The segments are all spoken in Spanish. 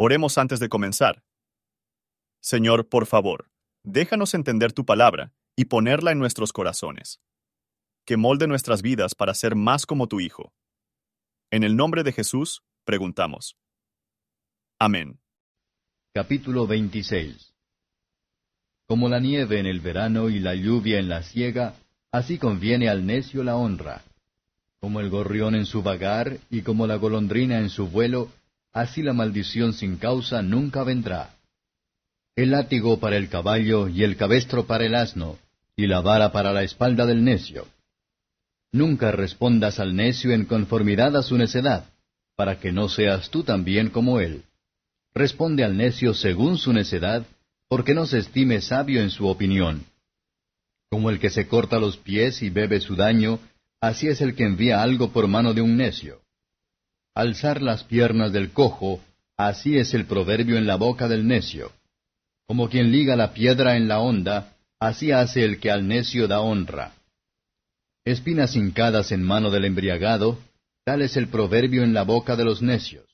Oremos antes de comenzar. Señor, por favor, déjanos entender tu palabra y ponerla en nuestros corazones. Que molde nuestras vidas para ser más como tu Hijo. En el nombre de Jesús, preguntamos. Amén. Capítulo 26 Como la nieve en el verano y la lluvia en la siega, así conviene al necio la honra. Como el gorrión en su vagar y como la golondrina en su vuelo, así la maldición sin causa nunca vendrá. El látigo para el caballo y el cabestro para el asno, y la vara para la espalda del necio. Nunca respondas al necio en conformidad a su necedad, para que no seas tú también como él. Responde al necio según su necedad, porque no se estime sabio en su opinión. Como el que se corta los pies y bebe su daño, así es el que envía algo por mano de un necio alzar las piernas del cojo, así es el proverbio en la boca del necio. Como quien liga la piedra en la honda, así hace el que al necio da honra. Espinas hincadas en mano del embriagado, tal es el proverbio en la boca de los necios.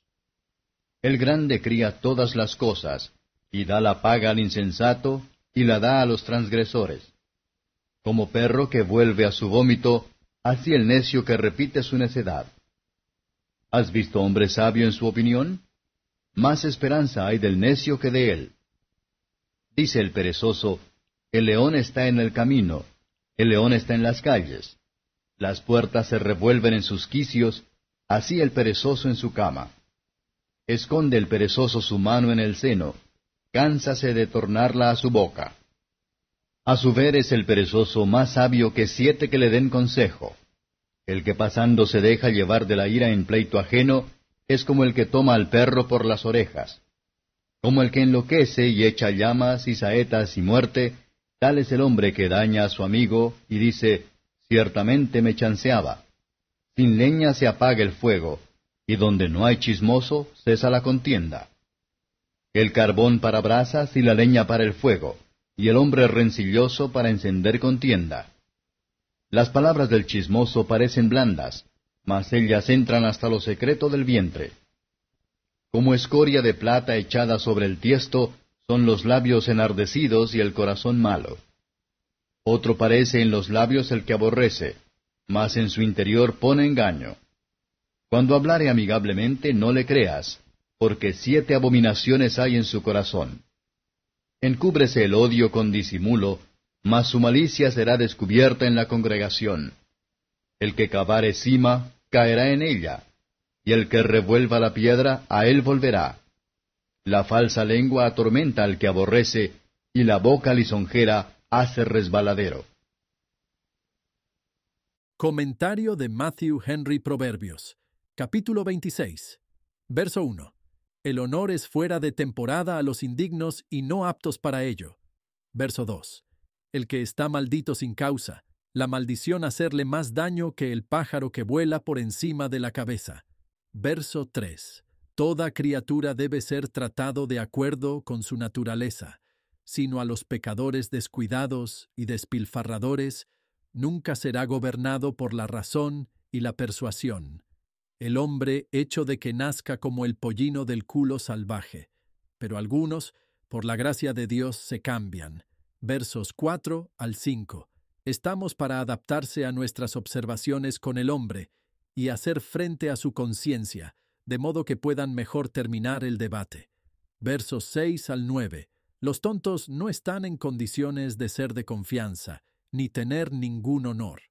El grande cría todas las cosas, y da la paga al insensato, y la da a los transgresores. Como perro que vuelve a su vómito, así el necio que repite su necedad. ¿Has visto hombre sabio en su opinión? Más esperanza hay del necio que de él. Dice el perezoso, el león está en el camino, el león está en las calles. Las puertas se revuelven en sus quicios, así el perezoso en su cama. Esconde el perezoso su mano en el seno, cánsase de tornarla a su boca. A su ver es el perezoso más sabio que siete que le den consejo. El que pasando se deja llevar de la ira en pleito ajeno, es como el que toma al perro por las orejas. Como el que enloquece y echa llamas y saetas y muerte, tal es el hombre que daña a su amigo y dice, ciertamente me chanceaba. Sin leña se apaga el fuego, y donde no hay chismoso, cesa la contienda. El carbón para brasas y la leña para el fuego, y el hombre rencilloso para encender contienda. Las palabras del chismoso parecen blandas, mas ellas entran hasta lo secreto del vientre. Como escoria de plata echada sobre el tiesto, son los labios enardecidos y el corazón malo. Otro parece en los labios el que aborrece, mas en su interior pone engaño. Cuando hablare amigablemente, no le creas, porque siete abominaciones hay en su corazón. Encúbrese el odio con disimulo, mas su malicia será descubierta en la congregación. El que cavare cima, caerá en ella, y el que revuelva la piedra, a él volverá. La falsa lengua atormenta al que aborrece, y la boca lisonjera hace resbaladero. Comentario de Matthew Henry Proverbios, capítulo 26, verso 1. El honor es fuera de temporada a los indignos y no aptos para ello. Verso 2 el que está maldito sin causa, la maldición hacerle más daño que el pájaro que vuela por encima de la cabeza. Verso 3. Toda criatura debe ser tratado de acuerdo con su naturaleza, sino a los pecadores descuidados y despilfarradores nunca será gobernado por la razón y la persuasión. El hombre hecho de que nazca como el pollino del culo salvaje. Pero algunos, por la gracia de Dios, se cambian versos 4 al 5. Estamos para adaptarse a nuestras observaciones con el hombre y hacer frente a su conciencia, de modo que puedan mejor terminar el debate. Versos 6 al 9. Los tontos no están en condiciones de ser de confianza, ni tener ningún honor.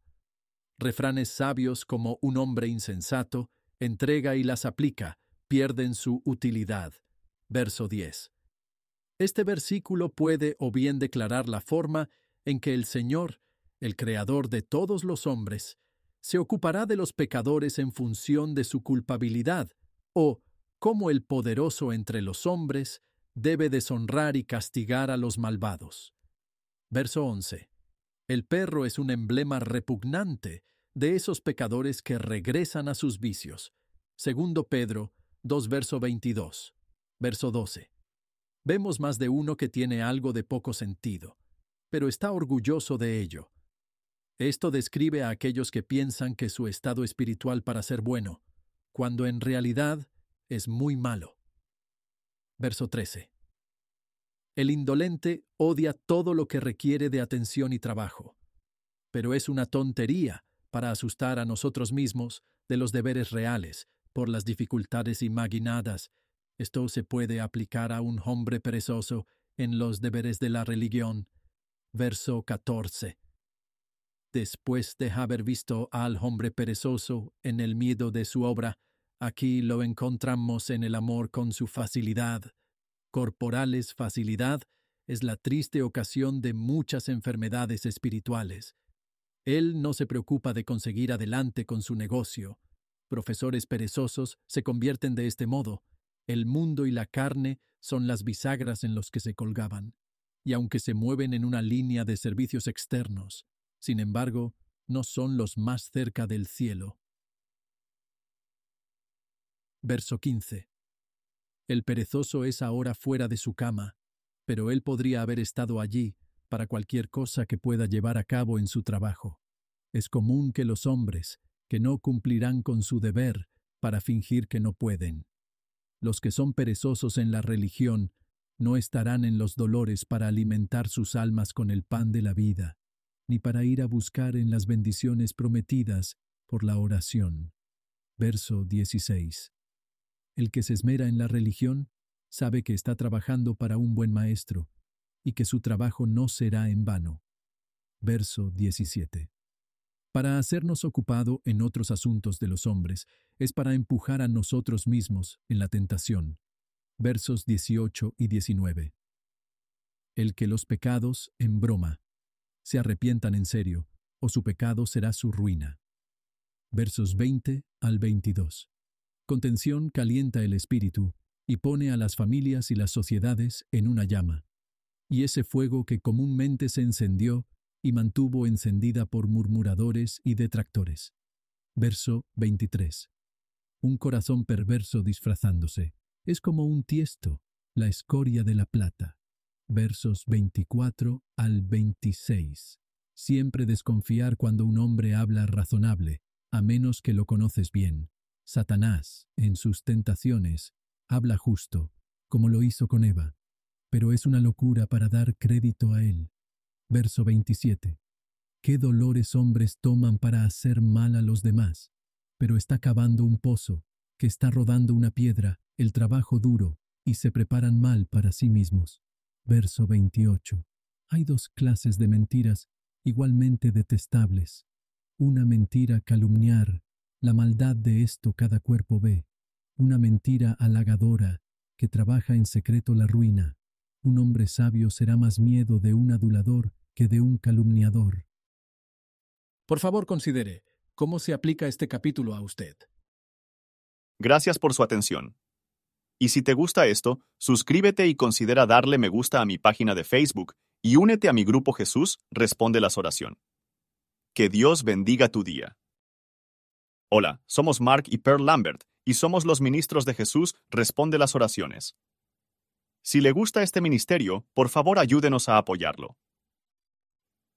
Refranes sabios como un hombre insensato, entrega y las aplica, pierden su utilidad. Verso 10. Este versículo puede o bien declarar la forma en que el Señor, el Creador de todos los hombres, se ocupará de los pecadores en función de su culpabilidad, o cómo el poderoso entre los hombres debe deshonrar y castigar a los malvados. Verso 11. El perro es un emblema repugnante de esos pecadores que regresan a sus vicios. Segundo Pedro 2 verso 22. Verso 12. Vemos más de uno que tiene algo de poco sentido, pero está orgulloso de ello. Esto describe a aquellos que piensan que su estado espiritual para ser bueno, cuando en realidad es muy malo. Verso 13. El indolente odia todo lo que requiere de atención y trabajo, pero es una tontería para asustar a nosotros mismos de los deberes reales por las dificultades imaginadas. Esto se puede aplicar a un hombre perezoso en los deberes de la religión. Verso 14. Después de haber visto al hombre perezoso en el miedo de su obra, aquí lo encontramos en el amor con su facilidad corporales facilidad es la triste ocasión de muchas enfermedades espirituales. Él no se preocupa de conseguir adelante con su negocio. Profesores perezosos se convierten de este modo. El mundo y la carne son las bisagras en los que se colgaban, y aunque se mueven en una línea de servicios externos, sin embargo, no son los más cerca del cielo. Verso 15. El perezoso es ahora fuera de su cama, pero él podría haber estado allí para cualquier cosa que pueda llevar a cabo en su trabajo. Es común que los hombres, que no cumplirán con su deber, para fingir que no pueden. Los que son perezosos en la religión no estarán en los dolores para alimentar sus almas con el pan de la vida, ni para ir a buscar en las bendiciones prometidas por la oración. Verso 16. El que se esmera en la religión sabe que está trabajando para un buen maestro y que su trabajo no será en vano. Verso 17. Para hacernos ocupado en otros asuntos de los hombres es para empujar a nosotros mismos en la tentación. Versos 18 y 19. El que los pecados, en broma, se arrepientan en serio, o su pecado será su ruina. Versos 20 al 22. Contención calienta el espíritu y pone a las familias y las sociedades en una llama. Y ese fuego que comúnmente se encendió y mantuvo encendida por murmuradores y detractores. Verso 23. Un corazón perverso disfrazándose. Es como un tiesto, la escoria de la plata. Versos 24 al 26. Siempre desconfiar cuando un hombre habla razonable, a menos que lo conoces bien. Satanás, en sus tentaciones, habla justo, como lo hizo con Eva, pero es una locura para dar crédito a él. Verso 27. ¿Qué dolores hombres toman para hacer mal a los demás? Pero está cavando un pozo, que está rodando una piedra, el trabajo duro, y se preparan mal para sí mismos. Verso 28. Hay dos clases de mentiras igualmente detestables. Una mentira calumniar la maldad de esto cada cuerpo ve, una mentira halagadora que trabaja en secreto la ruina. Un hombre sabio será más miedo de un adulador que de un calumniador. Por favor, considere cómo se aplica este capítulo a usted. Gracias por su atención. Y si te gusta esto, suscríbete y considera darle me gusta a mi página de Facebook y únete a mi grupo Jesús Responde las Oración. Que Dios bendiga tu día. Hola, somos Mark y Pearl Lambert, y somos los ministros de Jesús Responde las Oraciones. Si le gusta este ministerio, por favor ayúdenos a apoyarlo.